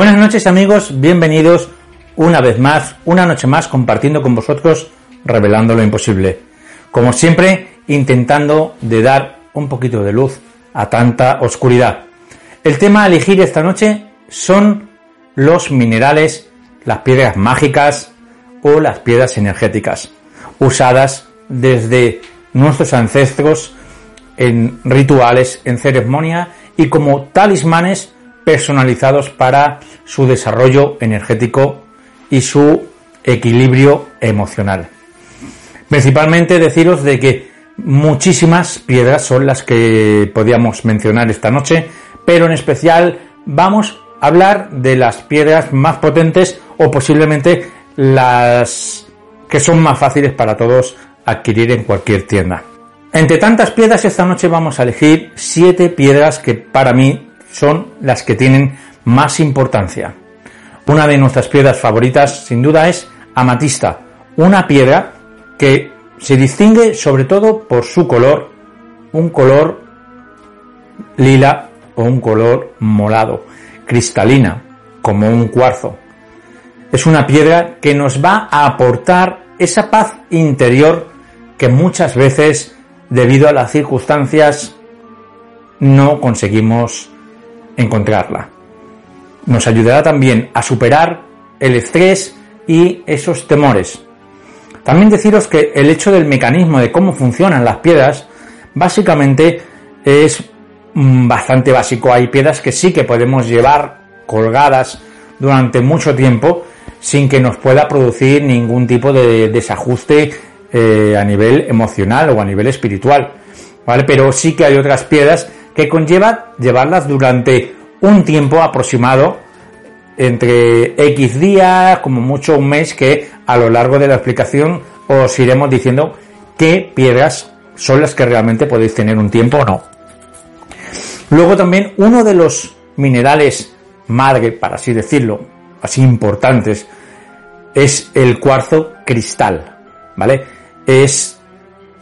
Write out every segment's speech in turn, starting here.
Buenas noches amigos, bienvenidos una vez más, una noche más compartiendo con vosotros, revelando lo imposible. Como siempre, intentando de dar un poquito de luz a tanta oscuridad. El tema a elegir esta noche son los minerales, las piedras mágicas o las piedras energéticas, usadas desde nuestros ancestros en rituales, en ceremonia y como talismanes personalizados para su desarrollo energético y su equilibrio emocional. Principalmente deciros de que muchísimas piedras son las que podíamos mencionar esta noche, pero en especial vamos a hablar de las piedras más potentes o posiblemente las que son más fáciles para todos adquirir en cualquier tienda. Entre tantas piedras esta noche vamos a elegir siete piedras que para mí son las que tienen más importancia. Una de nuestras piedras favoritas, sin duda, es amatista, una piedra que se distingue sobre todo por su color, un color lila o un color morado, cristalina, como un cuarzo. Es una piedra que nos va a aportar esa paz interior que muchas veces, debido a las circunstancias, no conseguimos encontrarla. Nos ayudará también a superar el estrés y esos temores. También deciros que el hecho del mecanismo de cómo funcionan las piedras básicamente es mm, bastante básico. Hay piedras que sí que podemos llevar colgadas durante mucho tiempo sin que nos pueda producir ningún tipo de desajuste eh, a nivel emocional o a nivel espiritual. ¿Vale? Pero sí que hay otras piedras que conlleva llevarlas durante un tiempo aproximado entre X días, como mucho un mes, que a lo largo de la explicación os iremos diciendo qué piedras son las que realmente podéis tener un tiempo o no. Luego también uno de los minerales madre, para así decirlo, así importantes, es el cuarzo cristal, ¿vale? Es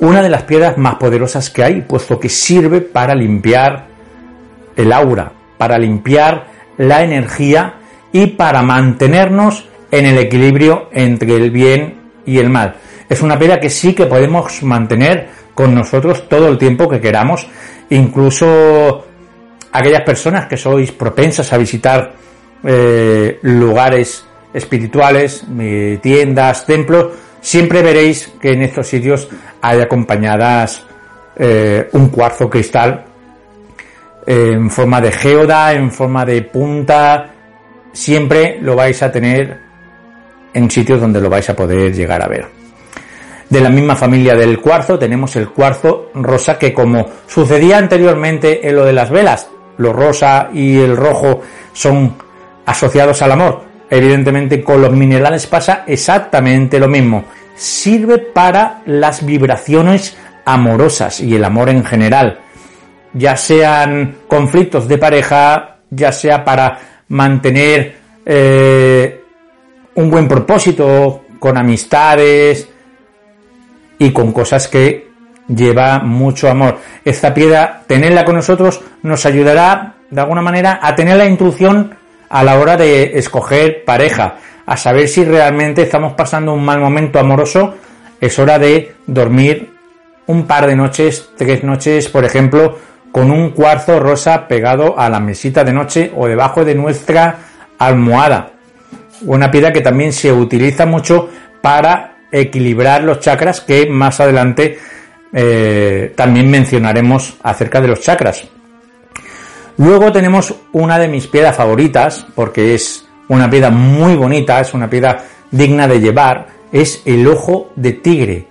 una de las piedras más poderosas que hay, puesto que sirve para limpiar el aura, para limpiar la energía y para mantenernos en el equilibrio entre el bien y el mal. Es una piedra que sí que podemos mantener con nosotros todo el tiempo que queramos, incluso aquellas personas que sois propensas a visitar eh, lugares espirituales, tiendas, templos, siempre veréis que en estos sitios hay acompañadas eh, un cuarzo cristal en forma de geoda, en forma de punta, siempre lo vais a tener en sitios donde lo vais a poder llegar a ver. De la misma familia del cuarzo tenemos el cuarzo rosa que como sucedía anteriormente en lo de las velas, lo rosa y el rojo son asociados al amor. Evidentemente con los minerales pasa exactamente lo mismo. Sirve para las vibraciones amorosas y el amor en general. Ya sean conflictos de pareja, ya sea para mantener eh, un buen propósito con amistades y con cosas que lleva mucho amor. Esta piedra, tenerla con nosotros, nos ayudará de alguna manera a tener la intuición a la hora de escoger pareja, a saber si realmente estamos pasando un mal momento amoroso, es hora de dormir un par de noches, tres noches, por ejemplo, con un cuarzo rosa pegado a la mesita de noche o debajo de nuestra almohada. Una piedra que también se utiliza mucho para equilibrar los chakras que más adelante eh, también mencionaremos acerca de los chakras. Luego tenemos una de mis piedras favoritas, porque es una piedra muy bonita, es una piedra digna de llevar, es el ojo de tigre.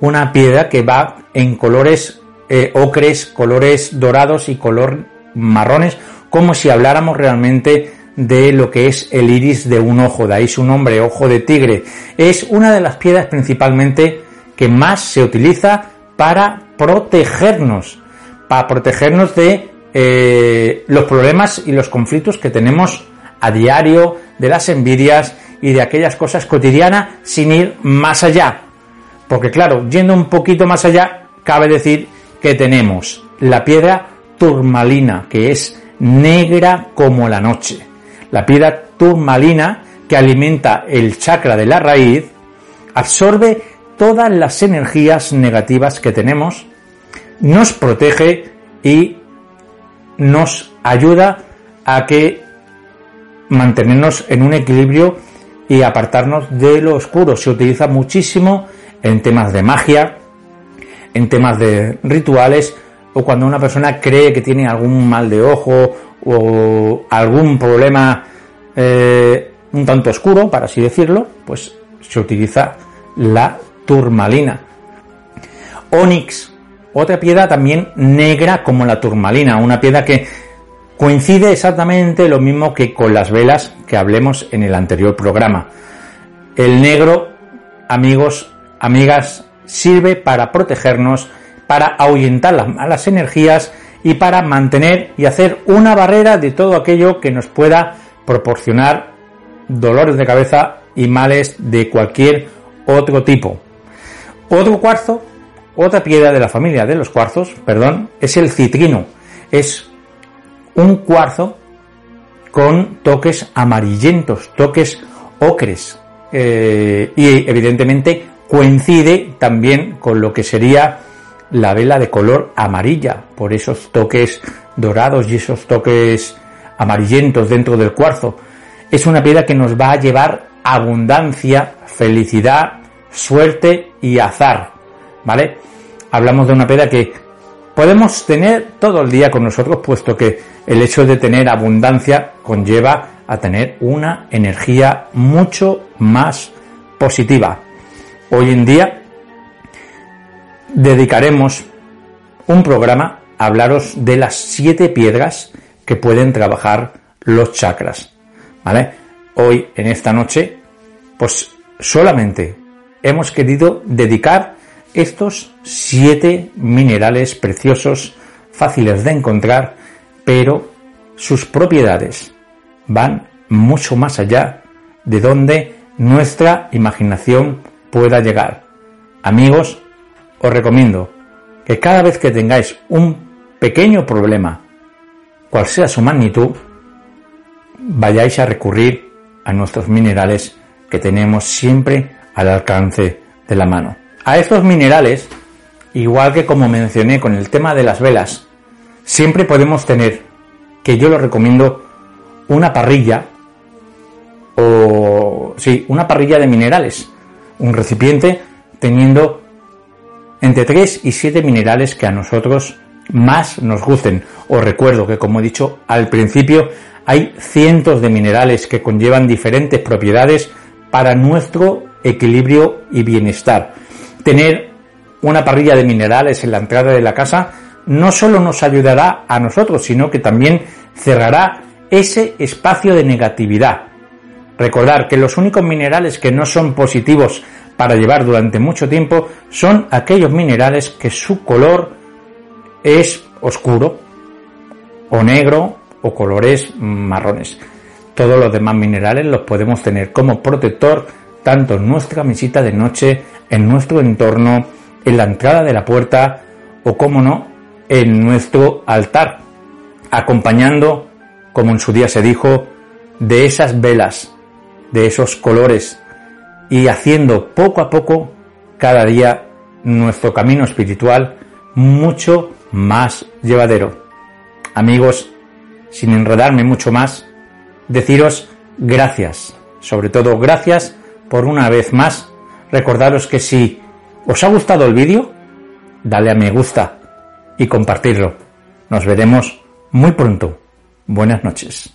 Una piedra que va en colores eh, ocres, colores dorados y color marrones, como si habláramos realmente de lo que es el iris de un ojo, de ahí su nombre, ojo de tigre. Es una de las piedras principalmente que más se utiliza para protegernos, para protegernos de eh, los problemas y los conflictos que tenemos a diario, de las envidias y de aquellas cosas cotidianas sin ir más allá. Porque claro, yendo un poquito más allá, cabe decir que tenemos la piedra turmalina, que es negra como la noche. La piedra turmalina, que alimenta el chakra de la raíz, absorbe todas las energías negativas que tenemos, nos protege y nos ayuda a que mantenernos en un equilibrio y apartarnos de lo oscuro. Se utiliza muchísimo en temas de magia, en temas de rituales o cuando una persona cree que tiene algún mal de ojo o algún problema eh, un tanto oscuro, para así decirlo, pues se utiliza la turmalina. Onix, otra piedra también negra como la turmalina, una piedra que coincide exactamente lo mismo que con las velas que hablemos en el anterior programa. El negro, amigos, amigas, sirve para protegernos, para ahuyentar las malas energías y para mantener y hacer una barrera de todo aquello que nos pueda proporcionar dolores de cabeza y males de cualquier otro tipo. Otro cuarzo, otra piedra de la familia de los cuarzos, perdón, es el citrino. Es un cuarzo con toques amarillentos, toques ocres. Eh, y evidentemente coincide también con lo que sería la vela de color amarilla, por esos toques dorados y esos toques amarillentos dentro del cuarzo. Es una piedra que nos va a llevar abundancia, felicidad, suerte y azar, ¿vale? Hablamos de una piedra que podemos tener todo el día con nosotros, puesto que el hecho de tener abundancia conlleva a tener una energía mucho más positiva. Hoy en día dedicaremos un programa a hablaros de las siete piedras que pueden trabajar los chakras, ¿vale? Hoy, en esta noche, pues solamente hemos querido dedicar estos siete minerales preciosos, fáciles de encontrar, pero sus propiedades van mucho más allá de donde nuestra imaginación pueda llegar. Amigos, os recomiendo que cada vez que tengáis un pequeño problema, cual sea su magnitud, vayáis a recurrir a nuestros minerales que tenemos siempre al alcance de la mano. A estos minerales, igual que como mencioné con el tema de las velas, siempre podemos tener, que yo lo recomiendo, una parrilla o sí, una parrilla de minerales, un recipiente teniendo entre 3 y 7 minerales que a nosotros más nos gusten. Os recuerdo que como he dicho al principio, hay cientos de minerales que conllevan diferentes propiedades para nuestro equilibrio y bienestar. Tener una parrilla de minerales en la entrada de la casa no solo nos ayudará a nosotros, sino que también cerrará ese espacio de negatividad. Recordar que los únicos minerales que no son positivos para llevar durante mucho tiempo son aquellos minerales que su color es oscuro o negro o colores marrones. Todos los demás minerales los podemos tener como protector tanto nuestra mesita de noche, en nuestro entorno, en la entrada de la puerta o, como no, en nuestro altar, acompañando, como en su día se dijo, de esas velas, de esos colores y haciendo poco a poco cada día nuestro camino espiritual mucho más llevadero. Amigos, sin enredarme mucho más, deciros gracias, sobre todo gracias por una vez más recordaros que si os ha gustado el vídeo, dale a me gusta y compartirlo. Nos veremos muy pronto. Buenas noches.